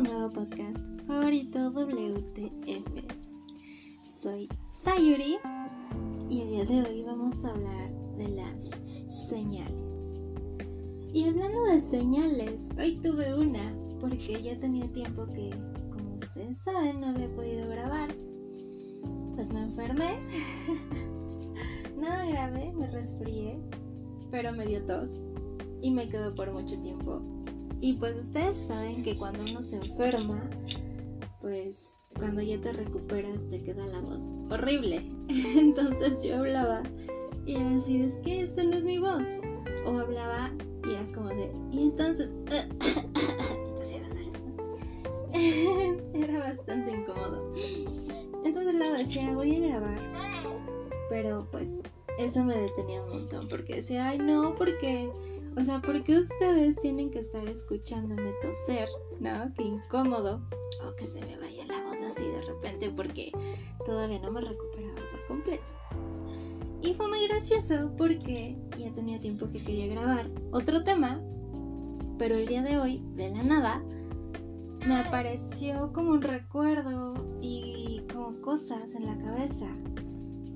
nuevo podcast favorito WTF. Soy Sayuri y el día de hoy vamos a hablar de las señales. Y hablando de señales, hoy tuve una porque ya tenía tiempo que, como ustedes saben, no había podido grabar. Pues me enfermé. Nada grave, me resfrié, pero me dio tos y me quedó por mucho tiempo y pues ustedes saben que cuando uno se enferma, pues cuando ya te recuperas te queda la voz horrible. Entonces yo hablaba y era así, es que esta no es mi voz. O hablaba y era como de, y entonces... era bastante incómodo. Entonces luego decía, voy a grabar. Pero pues eso me detenía un montón porque decía, ay no, porque o sea, ¿por qué ustedes tienen que estar escuchándome toser? ¿No? Qué incómodo. O que se me vaya la voz así de repente porque todavía no me recuperaba por completo. Y fue muy gracioso porque ya tenía tiempo que quería grabar otro tema, pero el día de hoy, de la nada, me apareció como un recuerdo y como cosas en la cabeza.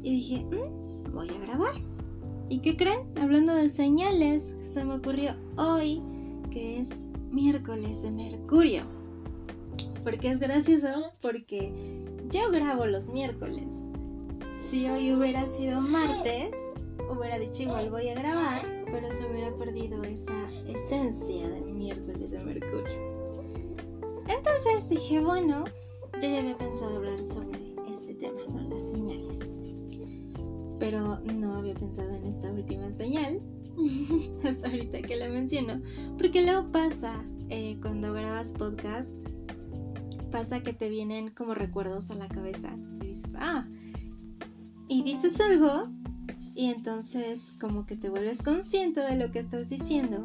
Y dije, mm, voy a grabar. ¿Y qué creen? Hablando de señales, se me ocurrió hoy que es miércoles de Mercurio. Porque es gracioso porque yo grabo los miércoles. Si hoy hubiera sido martes, hubiera dicho igual voy a grabar, pero se hubiera perdido esa esencia del miércoles de Mercurio. Entonces dije, bueno, yo ya había pensado hablar sobre pero no había pensado en esta última señal hasta ahorita que la menciono, porque luego pasa eh, cuando grabas podcast, pasa que te vienen como recuerdos a la cabeza y dices, ah, y dices algo y entonces como que te vuelves consciente de lo que estás diciendo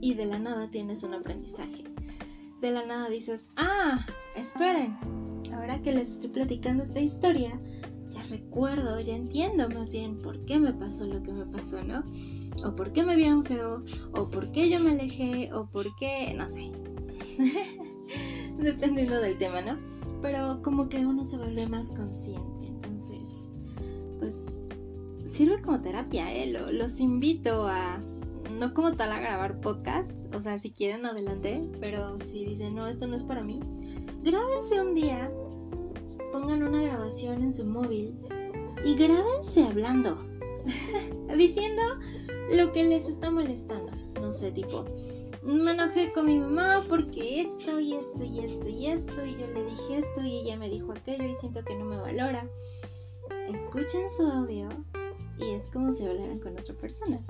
y de la nada tienes un aprendizaje. De la nada dices, ah, esperen, ahora que les estoy platicando esta historia, recuerdo, ya entiendo más bien por qué me pasó lo que me pasó, ¿no? O por qué me vieron feo, o por qué yo me alejé, o por qué, no sé. Dependiendo del tema, ¿no? Pero como que uno se vuelve más consciente, entonces, pues sirve como terapia, ¿eh? los invito a, no como tal a grabar podcast, o sea, si quieren adelante, pero si dicen, no, esto no es para mí, grábense un día pongan una grabación en su móvil y grábense hablando, diciendo lo que les está molestando. No sé, tipo, me enojé con mi mamá porque esto y esto y esto y esto y yo le dije esto y ella me dijo aquello y siento que no me valora. Escuchen su audio y es como si hablaran con otra persona.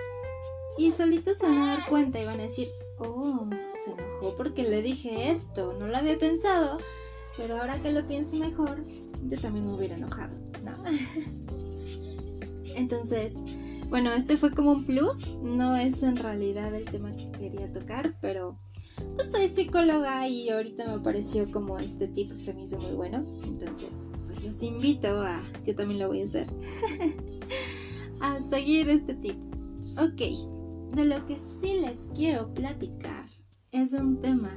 Y solitos se van a dar cuenta y van a decir, oh, se enojó porque le dije esto, no lo había pensado pero ahora que lo pienso mejor, yo también me hubiera enojado, ¿no? Entonces, bueno, este fue como un plus, no es en realidad el tema que quería tocar, pero pues soy psicóloga y ahorita me pareció como este tip se me hizo muy bueno, entonces pues los invito a, que también lo voy a hacer, a seguir este tip. Ok, de lo que sí les quiero platicar es un tema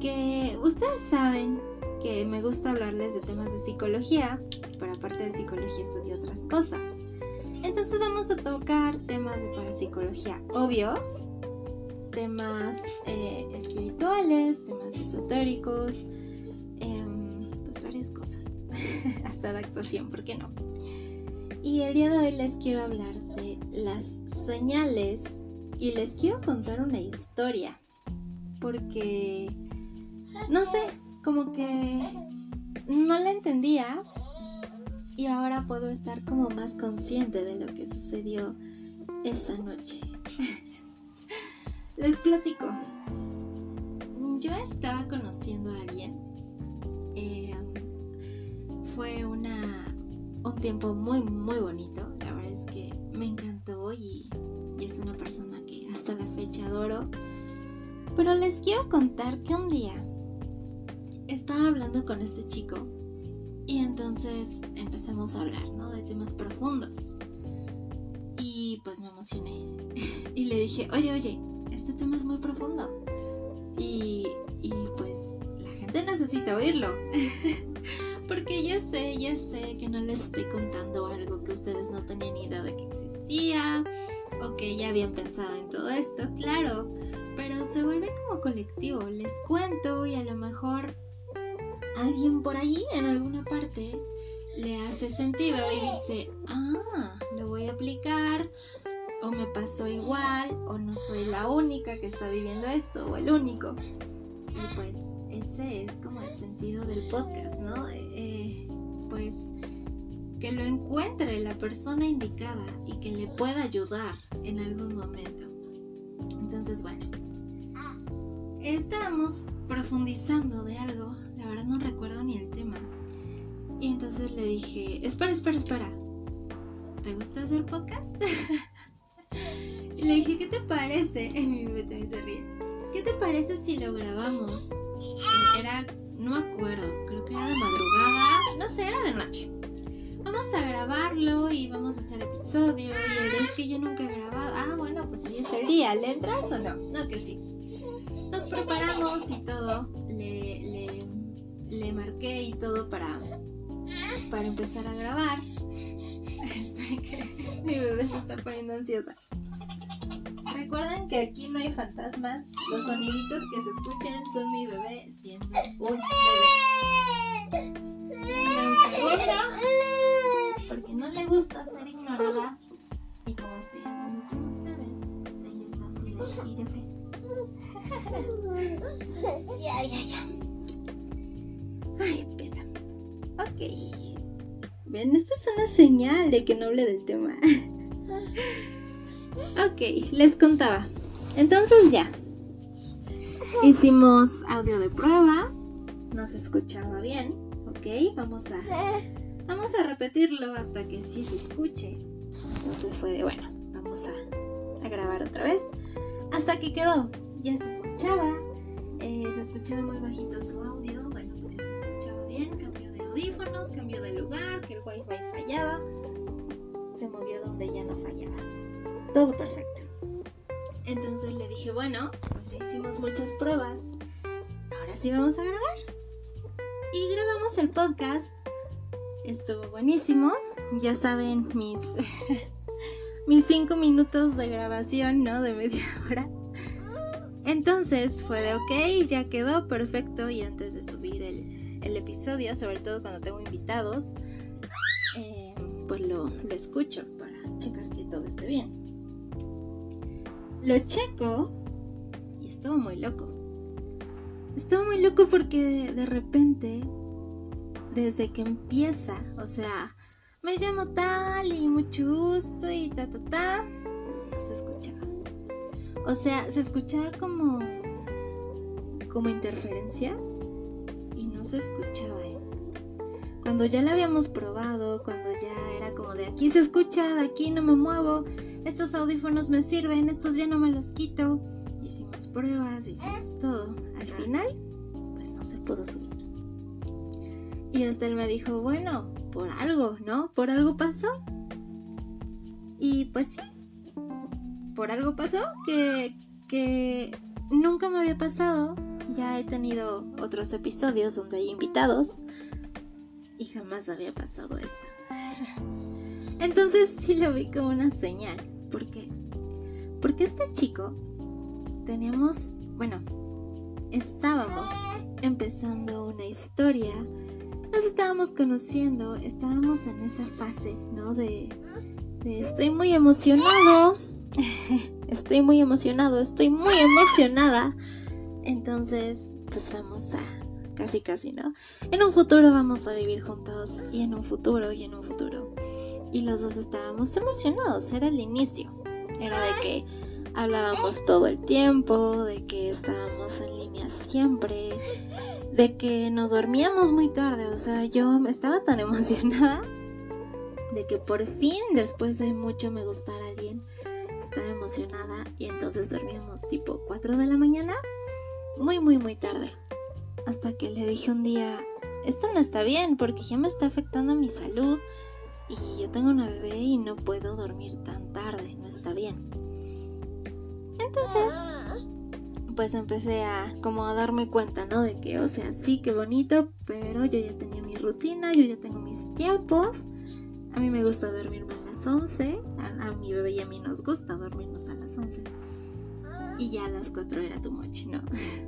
que ustedes saben que me gusta hablarles de temas de psicología, pero aparte de psicología estudio otras cosas. Entonces vamos a tocar temas de parapsicología, obvio, temas eh, espirituales, temas esotéricos, em, pues varias cosas, hasta la actuación, ¿por qué no? Y el día de hoy les quiero hablar de las señales y les quiero contar una historia, porque no sé, como que no la entendía y ahora puedo estar como más consciente de lo que sucedió esa noche. Les platico. Yo estaba conociendo a alguien. Eh, fue una, un tiempo muy, muy bonito. La verdad es que me encantó y, y es una persona que hasta la fecha adoro. Pero les quiero contar que un día estaba hablando con este chico y entonces empezamos a hablar, ¿no? De temas profundos. Y pues me emocioné. y le dije, oye, oye, este tema es muy profundo. Y y pues la gente necesita oírlo. Porque ya sé, ya sé que no les estoy contando algo que ustedes no tenían idea de que existía o que ya habían pensado en todo esto, claro, pero se vuelve como colectivo. Les cuento y a lo mejor alguien por ahí en alguna parte le hace sentido y dice, ah, lo voy a aplicar, o me pasó igual, o no soy la única que está viviendo esto, o el único. Y pues ese es como el sentido del podcast, ¿no? Eh, pues que lo encuentre la persona indicada y que le pueda ayudar en algún momento. Entonces, bueno, estábamos profundizando de algo, la verdad no recuerdo ni el tema. Y entonces le dije, espera, espera, espera, ¿te gusta hacer podcast? y le dije, ¿qué te parece? mi bebé también se ríe. ¿Qué te parece si lo grabamos? Era, no me acuerdo, creo que era de madrugada, no sé, era de noche. Vamos a grabarlo y vamos a hacer episodio. Y es que yo nunca he grabado. Ah, bueno, pues hoy es el día. ¿Le entras o no? No, que sí. Nos preparamos y todo. Le, le marqué y todo para, para empezar a grabar. mi bebé se está poniendo ansiosa. Recuerden que aquí no hay fantasmas. Los soniditos que se escuchen son señal de que no hable del tema. Ok, les contaba. Entonces ya. Hicimos audio de prueba. No se escuchaba bien. Ok, vamos a. Vamos a repetirlo hasta que sí se escuche. Entonces fue de bueno, vamos a, grabar otra vez. Hasta que quedó. Ya se escuchaba. Eh, se escuchaba muy bajito su audio. Bueno, pues ya se escuchaba bien. Cambió de audífonos, que el wifi fallaba. Se movió donde ya no fallaba todo perfecto. Entonces le dije, bueno, pues hicimos muchas pruebas, ahora sí vamos a grabar. Y grabamos el podcast. Estuvo buenísimo. Ya saben mis, mis cinco minutos de grabación, ¿no? De media hora. Entonces fue de ok, ya quedó perfecto. Y antes de subir el, el episodio, sobre todo cuando tengo invitados, pues lo, lo escucho para checar que todo esté bien. Lo checo y estuvo muy loco. Estuvo muy loco porque de, repente, desde que empieza, o sea, me llamo tal y mucho gusto y ta ta ta, no se escuchaba. O sea, se escuchaba como como interferencia y no se escuchaba. ¿eh? Cuando ya la habíamos probado, cuando ya era como de aquí se escucha, de aquí no me muevo, estos audífonos me sirven, estos ya no me los quito. Hicimos pruebas, hicimos todo. Al final, pues no se pudo subir. Y hasta él me dijo, bueno, por algo, ¿no? Por algo pasó. Y pues sí, por algo pasó que, que nunca me había pasado. Ya he tenido otros episodios donde hay invitados y jamás había pasado esto. Entonces sí lo vi como una señal. ¿Por qué? Porque este chico teníamos, bueno, estábamos empezando una historia, nos estábamos conociendo, estábamos en esa fase, ¿no? De, de estoy muy emocionado, estoy muy emocionado, estoy muy emocionada. Entonces, pues vamos a, casi casi, ¿no? En un futuro vamos a vivir juntos y en un futuro y en un futuro y los dos estábamos emocionados, era el inicio. Era de que hablábamos todo el tiempo, de que estábamos en línea siempre, de que nos dormíamos muy tarde, o sea, yo estaba tan emocionada de que por fin, después de mucho me gustara alguien, estaba emocionada y entonces dormíamos tipo 4 de la mañana, muy, muy, muy tarde. Hasta que le dije un día, esto no está bien porque ya me está afectando mi salud y yo tengo una bebé y no puedo dormir tan tarde, no está bien. Entonces, pues empecé a como a darme cuenta, ¿no? De que, o sea, sí, qué bonito, pero yo ya tenía mi rutina, yo ya tengo mis tiempos. A mí me gusta dormirme a las 11, a, mi bebé y a mí nos gusta dormirnos a las 11. Y ya a las 4 era too much, ¿no?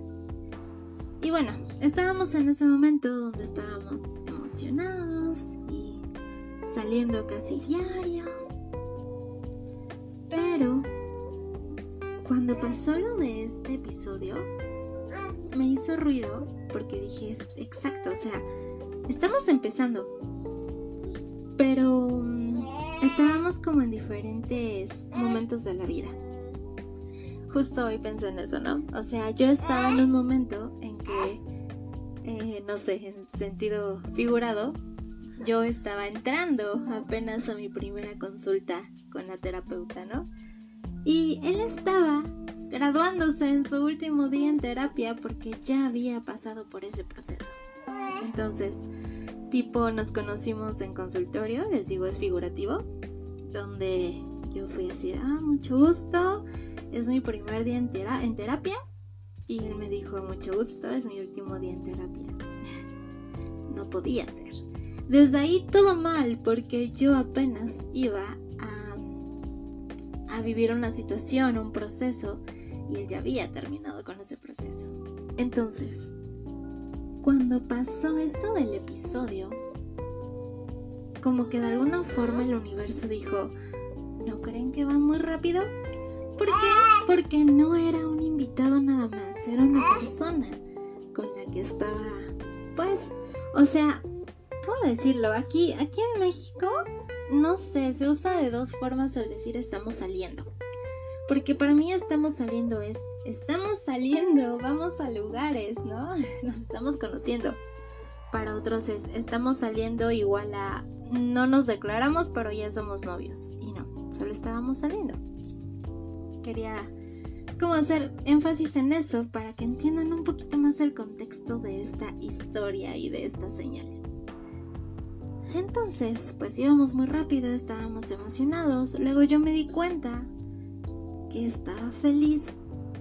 y bueno, estábamos en ese momento donde estábamos emocionados y saliendo casi diario. Pero cuando pasó lo de este episodio, me hizo ruido porque dije, es exacto, o sea, estamos empezando, pero mm, estábamos como en diferentes momentos de la vida. Justo hoy pensé en eso, ¿no? O sea, yo estaba en un momento en eh, no sé, en sentido figurado, yo estaba entrando apenas a mi primera consulta con la terapeuta, ¿no? Y él estaba graduándose en su último día en terapia porque ya había pasado por ese proceso. Entonces, tipo nos conocimos en consultorio, les digo es figurativo, donde yo fui así, ah, mucho gusto, es mi primer día en terapia. Y él me dijo, mucho gusto, es mi último día en terapia. no podía ser. Desde ahí todo mal porque yo apenas iba a vivir una situación, un proceso, y él ya había terminado con ese proceso. Entonces, cuando pasó esto del episodio, como que de alguna forma el universo dijo, ¿no creen que va muy rápido? ¿Por qué? Porque no era un invitado nada más, era una persona con la que estaba, pues, o sea, ¿cómo decirlo? Aquí, aquí en México no sé, se usa de dos formas al decir estamos saliendo. Porque para mí estamos saliendo es, estamos saliendo, vamos a lugares, ¿no? Nos estamos conociendo. Para otros es, estamos saliendo igual a, no nos declaramos, pero ya somos novios. Y no, solo estábamos saliendo. Quería como hacer énfasis en eso para que entiendan un poquito más el contexto de esta historia y de esta señal. Entonces, pues íbamos muy rápido, estábamos emocionados. Luego yo me di cuenta que estaba feliz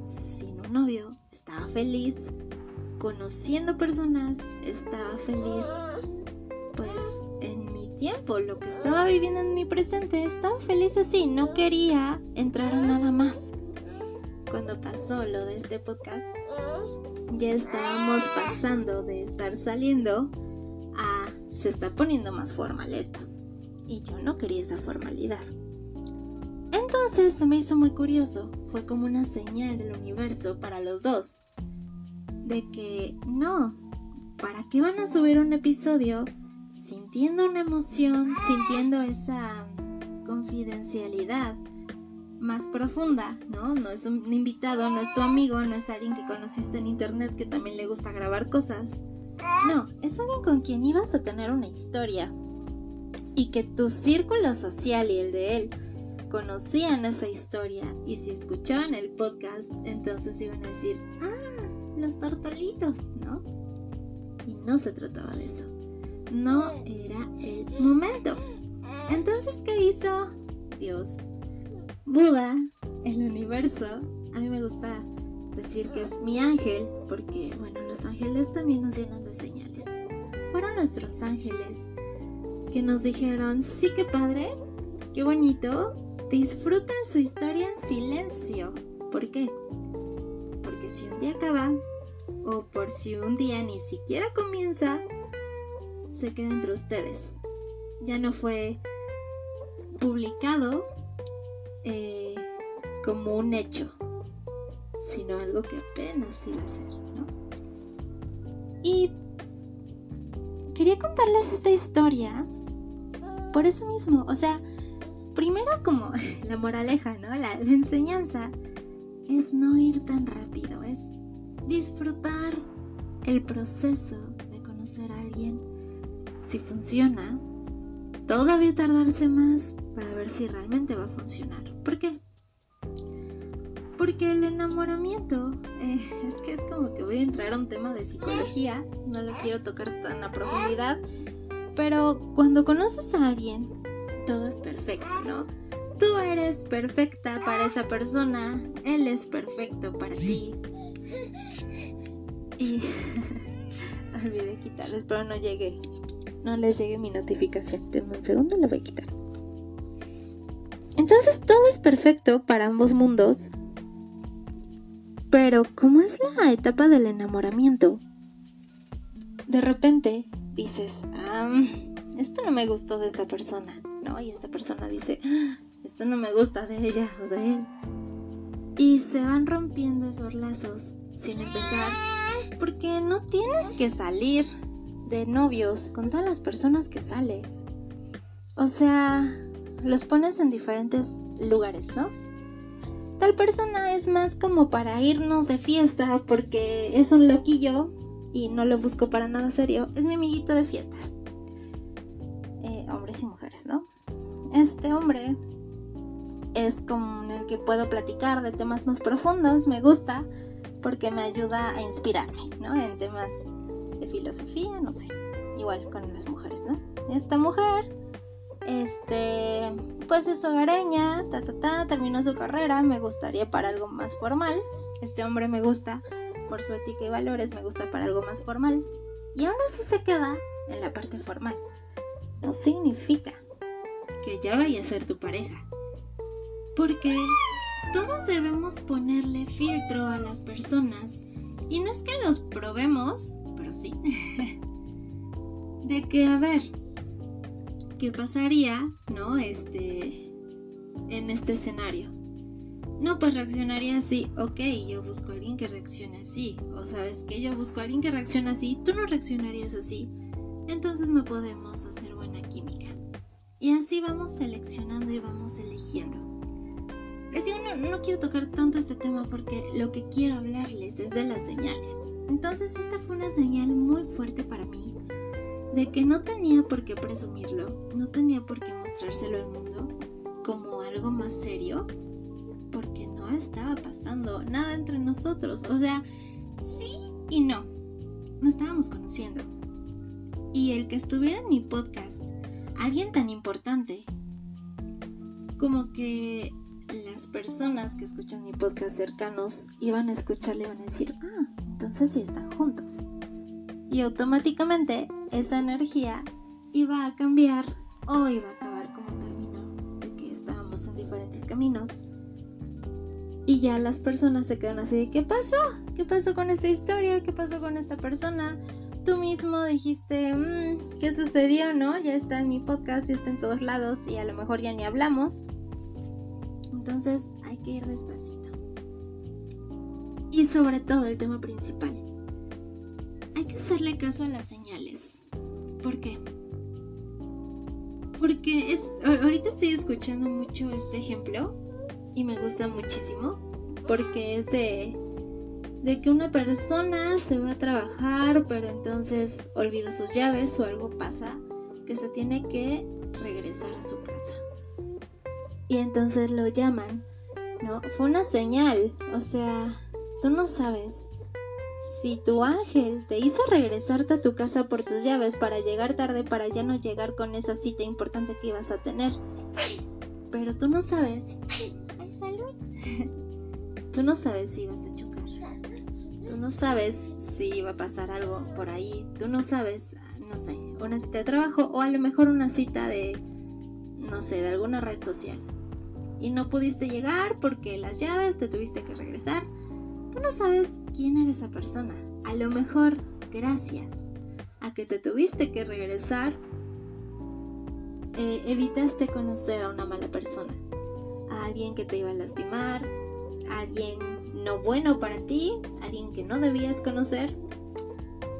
sin un novio, estaba feliz conociendo personas, estaba feliz pues en mi tiempo, lo que estaba viviendo en mi presente, estaba feliz así, no quería entrar en nada más. Cuando pasó lo de este podcast, ya estábamos pasando de estar saliendo a se está poniendo más formal esto. Y yo no quería esa formalidad. Entonces se me hizo muy curioso, fue como una señal del universo para los dos. De que no, ¿para qué van a subir un episodio sintiendo una emoción, sintiendo esa confidencialidad más profunda, ¿no? No es un invitado, no es tu amigo, no es alguien que conociste en internet que también le gusta grabar cosas. No, es alguien con quien ibas a tener una historia. Y que tu círculo social y el de él conocían esa historia. Y si escuchaban el podcast, entonces iban a decir, ah, los tortolitos, ¿no? Y no se trataba de eso. No era el momento. Entonces, ¿qué hizo Dios? Buda, el universo. A mí me gusta decir que es mi ángel, porque bueno, los ángeles también nos llenan de señales. Fueron nuestros ángeles que nos dijeron, sí que padre, qué bonito, disfruten su historia en silencio. ¿Por qué? Porque si un día acaba, o por si un día ni siquiera comienza, se queda entre ustedes. Ya no fue publicado eh, como un hecho, sino algo que apenas iba a ser, ¿no? Y quería contarles esta historia por eso mismo, o sea, primero como la moraleja, ¿no? La, la enseñanza es no ir tan rápido, es disfrutar el proceso de conocer a alguien. Si funciona, todavía tardarse más para ver si realmente va a funcionar. ¿Por qué? Porque el enamoramiento eh, es que es como que voy a entrar a un tema de psicología, no lo quiero tocar tan a profundidad, pero cuando conoces a alguien, todo es perfecto, ¿no? Tú eres perfecta para esa persona, él es perfecto para ti. Y olvidé quitarles, pero no llegué. No les llegue mi notificación. Denme un segundo, lo voy a quitar. Entonces todo es perfecto para ambos mundos. Pero ¿cómo es la etapa del enamoramiento? De repente dices, ah, esto no me gustó de esta persona, ¿no? Y esta persona dice, ah, esto no me gusta de ella o de él. Y se van rompiendo esos lazos sin empezar, porque no tienes que salir de novios con todas las personas que sales. O sea, los pones en diferentes lugares, ¿no? Tal persona es más como para irnos de fiesta porque es un loquillo y no lo busco para nada serio. Es mi amiguito de fiestas. Eh, hombres y mujeres, ¿no? Este hombre es con el que puedo platicar de temas más profundos, me gusta, porque me ayuda a inspirarme, ¿no? En temas de filosofía, no sé, igual con las mujeres, ¿no? Esta mujer, este, pues es hogareña, ta, ta, ta, terminó su carrera, me gustaría para algo más formal, este hombre me gusta por su ética y valores, me gusta para algo más formal, y aún así se queda en la parte formal. No significa que ya vaya a ser tu pareja porque todos debemos ponerle filtro a las personas. Y no es que los probemos, pero sí. de que, a ver, ¿qué pasaría, no? Este, en este escenario. No, pues reaccionaría así. Ok, yo busco a alguien que reaccione así. O sabes que yo busco a alguien que reaccione así. Tú no reaccionarías así. Entonces no podemos hacer buena química. Y así vamos seleccionando y vamos eligiendo. Es no, no quiero tocar tanto este tema porque lo que quiero hablarles es de las señales. Entonces esta fue una señal muy fuerte para mí de que no tenía por qué presumirlo, no tenía por qué mostrárselo al mundo como algo más serio, porque no estaba pasando nada entre nosotros. O sea, sí y no. No estábamos conociendo. Y el que estuviera en mi podcast, alguien tan importante, como que las personas que escuchan mi podcast cercanos iban a escucharle y van a decir, ah, entonces sí están juntos. Y automáticamente esa energía iba a cambiar o iba a acabar como terminó, de que estábamos en diferentes caminos. Y ya las personas se quedan así de, ¿qué pasó? ¿Qué pasó con esta historia? ¿Qué pasó con esta persona? Tú mismo dijiste, mmm, ¿qué sucedió? ¿No? Ya está en mi podcast, ya está en todos lados y a lo mejor ya ni hablamos. Entonces hay que ir despacito. Y sobre todo el tema principal. Hay que hacerle caso a las señales. ¿Por qué? Porque es, ahorita estoy escuchando mucho este ejemplo y me gusta muchísimo porque es de, de que una persona se va a trabajar pero entonces olvida sus llaves o algo pasa que se tiene que regresar a su casa y entonces lo llaman, ¿no? Fue una señal, o sea, tú no sabes si tu ángel te hizo regresarte a tu casa por tus llaves para llegar tarde para ya no llegar con esa cita importante que ibas a tener. Pero tú no sabes. Ay, salud. Tú no sabes si ibas a chocar. Tú no sabes si iba a pasar algo por ahí. Tú no sabes, no sé, una cita de trabajo o a lo mejor una cita de, no sé, de alguna red social y no pudiste llegar porque las llaves te tuviste que regresar. Tú no sabes quién era esa persona. A lo mejor, gracias a que te tuviste que regresar, eh, evitaste conocer a una mala persona, a alguien que te iba a lastimar, a alguien no bueno para ti, a alguien que no debías conocer.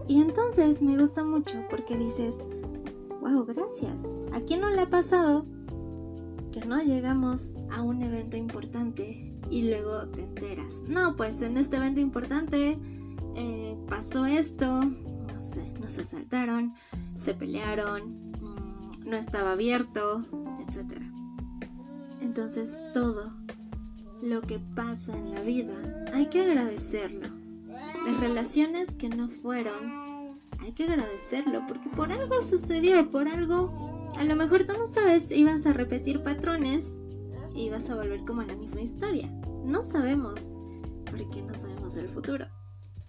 Y entonces me gusta mucho porque dices, wow, gracias. ¿A quién no le ha pasado que no llegamos a un evento importante y luego te enteras. No, pues en este evento importante eh, pasó esto, no sé, nos asaltaron, se pelearon, mm, no estaba abierto, etc. Entonces todo lo que pasa en la vida hay que agradecerlo. Las relaciones que no fueron, hay que agradecerlo porque por algo sucedió, por algo a lo mejor tú no sabes, ibas a repetir patrones y vas a volver como a la misma historia. No sabemos, porque no sabemos el futuro.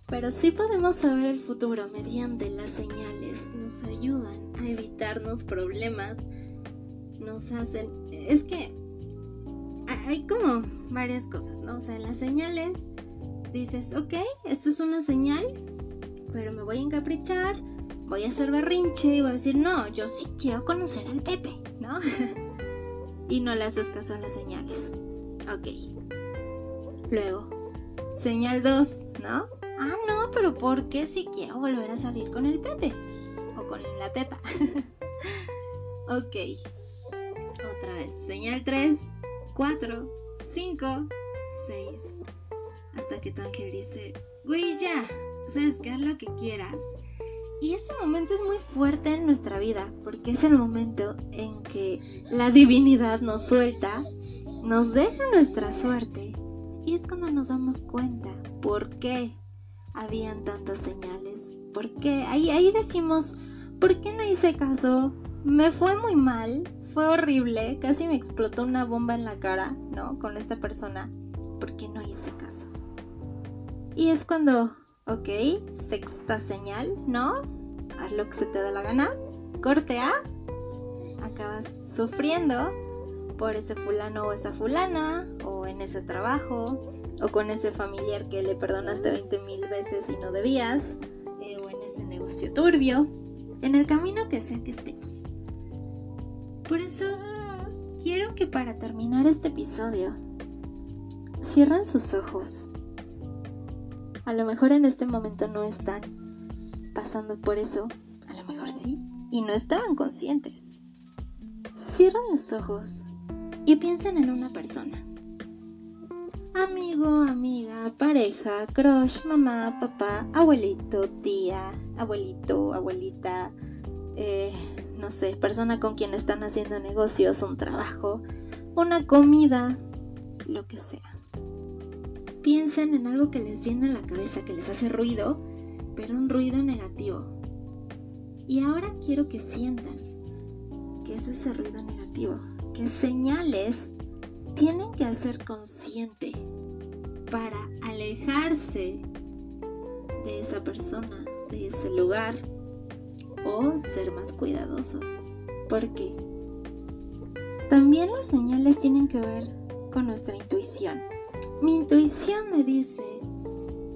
Pero sí podemos saber el futuro mediante las señales. Nos ayudan a evitarnos problemas. Nos hacen... Es que hay como varias cosas, ¿no? O sea, en las señales dices, ok, esto es una señal, pero me voy a encaprichar, voy a hacer berrinche y voy a decir, no, yo sí quiero conocer al Pepe, ¿no? y no le haces caso a las señales. Ok. Luego, señal 2, ¿no? Ah, no, pero ¿por qué si quiero volver a salir con el Pepe? O con la Pepa. ok. Otra vez. Señal 3, 4, 5, 6. Hasta que tu ángel dice, güey, ya, sabes que haz lo que quieras. Y este momento es muy fuerte en nuestra vida, porque es el momento en que la divinidad nos suelta, nos deja nuestra suerte, y es cuando nos damos cuenta por qué habían tantas señales, por qué, ahí, ahí decimos, ¿por qué no hice caso? Me fue muy mal, fue horrible, casi me explotó una bomba en la cara, ¿no? Con esta persona, ¿por qué no hice caso? Y es cuando Ok, sexta señal, ¿no? Haz lo que se te da la gana. Corte. Acabas sufriendo por ese fulano o esa fulana, o en ese trabajo, o con ese familiar que le perdonaste 20 mil veces y no debías, eh, o en ese negocio turbio, en el camino que sea que estemos. Por eso quiero que para terminar este episodio cierren sus ojos a lo mejor en este momento no están pasando por eso, a lo mejor sí, y no estaban conscientes. Cierran los ojos y piensen en una persona. Amigo, amiga, pareja, crush, mamá, papá, abuelito, tía, abuelito, abuelita, eh, no sé, persona con quien están haciendo negocios, un trabajo, una comida, lo que sea piensen en algo que les viene a la cabeza, que les hace ruido, pero un ruido negativo. Y ahora quiero que sientan que es ese ruido negativo, que señales tienen que hacer consciente para alejarse de esa persona, de ese lugar o ser más cuidadosos. Porque también las señales tienen que ver con nuestra intuición. Mi intuición me dice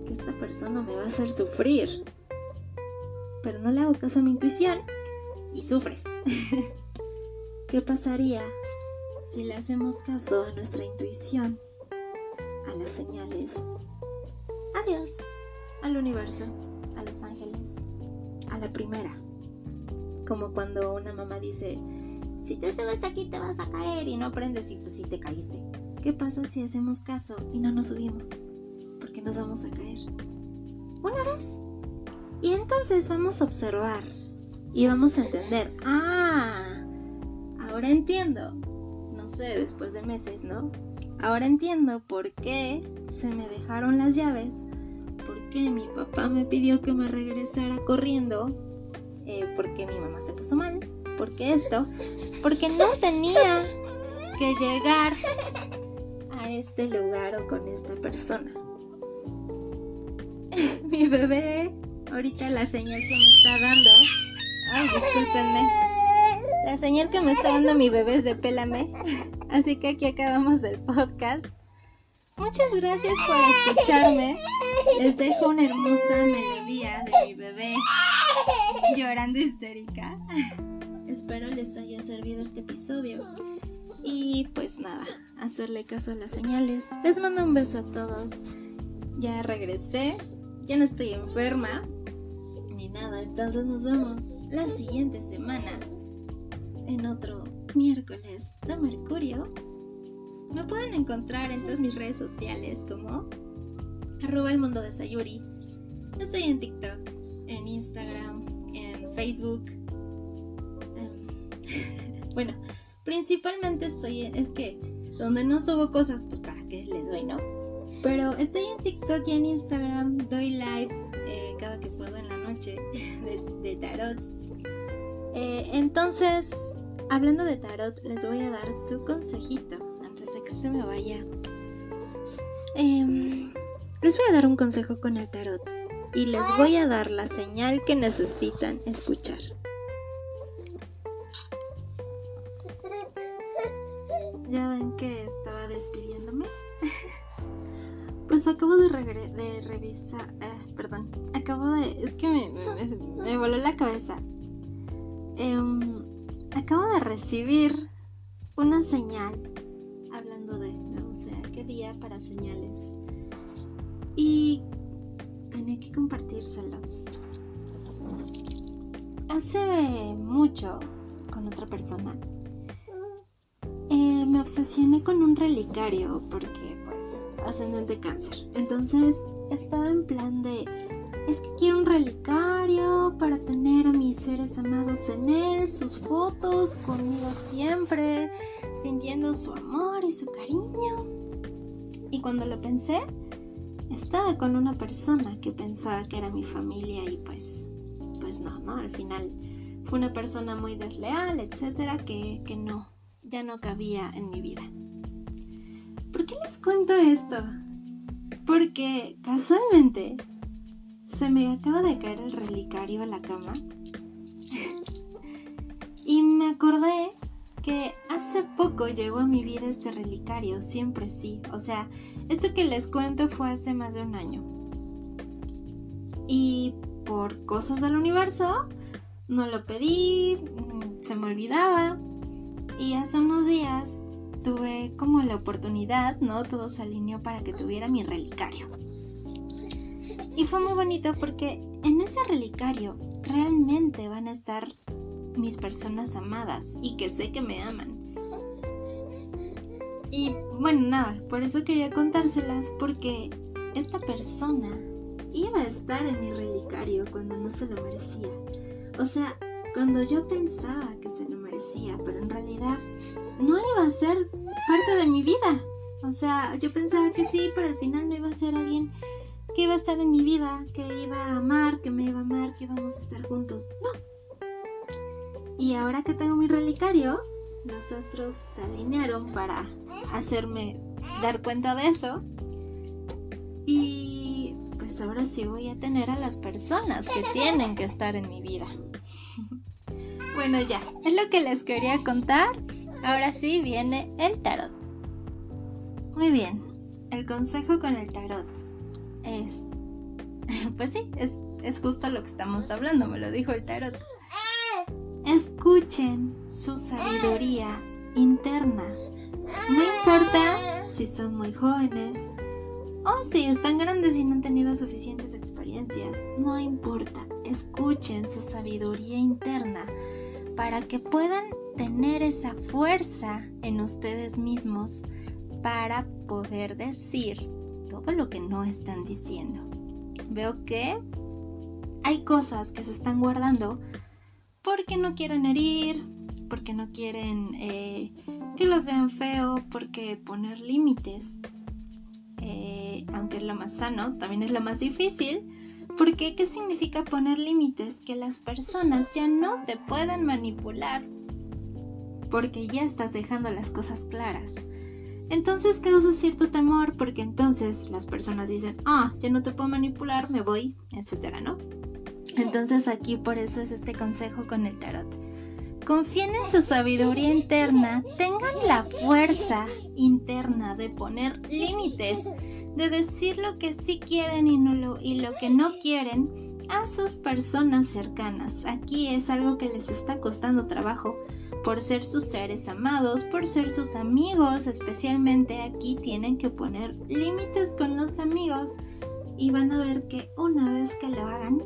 que esta persona me va a hacer sufrir. Pero no le hago caso a mi intuición y sufres. ¿Qué pasaría si le hacemos caso a nuestra intuición, a las señales? Adiós, al universo, a los ángeles, a la primera. Como cuando una mamá dice, si te subes aquí te vas a caer y no aprendes y pues si te caíste. ¿Qué pasa si hacemos caso y no nos subimos? Porque nos vamos a caer. Una vez. Y entonces vamos a observar y vamos a entender. Ah, ahora entiendo. No sé, después de meses, ¿no? Ahora entiendo por qué se me dejaron las llaves, por qué mi papá me pidió que me regresara corriendo, eh, por qué mi mamá se puso mal, por qué esto, porque no tenía que llegar este lugar o con esta persona. Mi bebé, ahorita la señal que me está dando. Ay, discúlpenme. La señal que me está dando mi bebé es de pélame. Así que aquí acabamos el podcast. Muchas gracias por escucharme. Les dejo una hermosa melodía de mi bebé llorando histérica. Espero les haya servido este episodio. Y pues nada, hacerle caso a las señales. Les mando un beso a todos. Ya regresé, ya no estoy enferma ni nada, entonces nos vemos la siguiente semana en otro miércoles de Mercurio. Me pueden encontrar en todas mis redes sociales como arroba el mundo de Sayuri. Estoy en TikTok, en Instagram, en Facebook. Em, bueno, Principalmente estoy en, es que donde no subo cosas, pues para qué les doy, ¿no? Pero estoy en TikTok y en Instagram, doy lives eh, cada que puedo en la noche de, tarot. Eh, entonces, hablando de tarot, les voy a dar su consejito antes de que se me vaya. Em, les voy a dar un consejo con el tarot y les voy a dar la señal que necesitan escuchar. Acabo de, de revisar, eh, perdón, acabo de, es que me, voló la cabeza. Em, acabo de recibir una señal, hablando de, o sea, qué día para señales. Y tenía que compartírselos. Hace mucho, con otra persona, eh, me obsesioné con un relicario porque ascendente cáncer. Entonces estaba en plan de, es que quiero un relicario para tener a mis seres amados en él, sus fotos conmigo siempre, sintiendo su amor y su cariño. Y cuando lo pensé, estaba con una persona que pensaba que era mi familia y pues, pues no, ¿no? Al final fue una persona muy desleal, etcétera, que, que no, ya no cabía en mi vida. ¿Por qué les cuento esto? Porque casualmente se me acaba de caer el relicario a la cama y me acordé que hace poco llegó a mi vida este relicario, siempre sí. O sea, esto que les cuento fue hace más de un año. Y por cosas del universo, no lo pedí, mm, se me olvidaba. Y hace unos días tuve como la oportunidad, ¿no? Todo se alineó para que tuviera mi relicario. Y fue muy bonito porque en ese relicario realmente van a estar mis personas amadas y que sé que me aman. Y bueno, nada, por eso quería contárselas porque esta persona iba a estar en mi relicario cuando no se lo merecía. O sea, cuando yo pensaba que se lo merecía, pero en realidad no iba a ser parte de mi vida. O sea, yo pensaba que sí, pero al final no iba a ser alguien que iba a estar en mi vida, que iba a amar, que me iba a amar, que íbamos a estar juntos. No. Y ahora que tengo mi relicario, los astros se alinearon para hacerme dar cuenta de eso. Y pues ahora sí voy a tener a las personas que tienen que estar en mi vida. Bueno, ya, es lo que les quería contar. Ahora sí viene el tarot. Muy bien, el consejo con el tarot es... Pues sí, es, es justo lo que estamos hablando, me lo dijo el tarot. Escuchen su sabiduría interna. No importa si son muy jóvenes o si están grandes y no han tenido suficientes experiencias. No importa. Escuchen su sabiduría interna para que puedan tener esa fuerza en ustedes mismos para poder decir todo lo que no están diciendo. Veo que hay cosas que se están guardando porque no quieren herir, porque no quieren eh, que los vean feo, porque poner límites, eh, aunque es lo más sano, también es lo más difícil porque, ¿qué significa poner límites? Que las personas ya no te pueden manipular. Porque ya estás dejando las cosas claras. Entonces causa cierto temor porque entonces las personas dicen, ah, ya no te puedo manipular, me voy, etcétera, ¿no? Entonces aquí por eso es este consejo con el tarot. Confíen en su sabiduría interna, tengan la fuerza interna de poner límites de decir lo que sí quieren y, lo, lo que no quieren a sus personas cercanas. Aquí es algo que les está costando trabajo por ser sus seres amados, por ser sus amigos, especialmente aquí tienen que poner límites con los amigos y van a ver que una vez que lo hagan,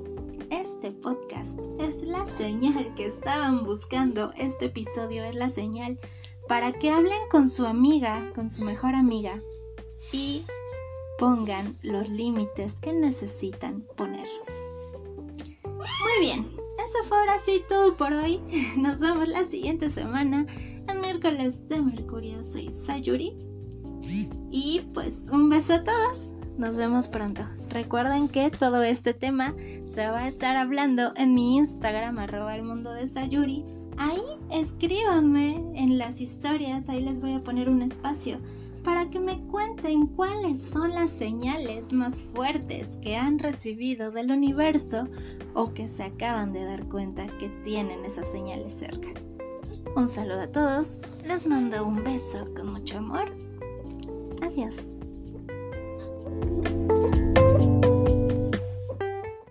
este podcast es la señal que estaban buscando, este episodio es la señal para que hablen con su amiga, con su mejor amiga y pongan los límites que necesitan poner. Muy bien, eso fue ahora sí todo por hoy. Nos vemos la siguiente semana, el miércoles de Mercurio. Soy Sayuri. Y pues un beso a todos. Nos vemos pronto. Recuerden que todo este tema se va a estar hablando en mi Instagram, arroba el mundo de Sayuri. Ahí escríbanme en las historias, ahí les voy a poner un espacio para que me cuenten cuáles son las señales más fuertes que han recibido del universo o que se acaban de dar cuenta que tienen esas señales cerca. Un saludo a todos, les mando un beso con mucho amor. Adiós.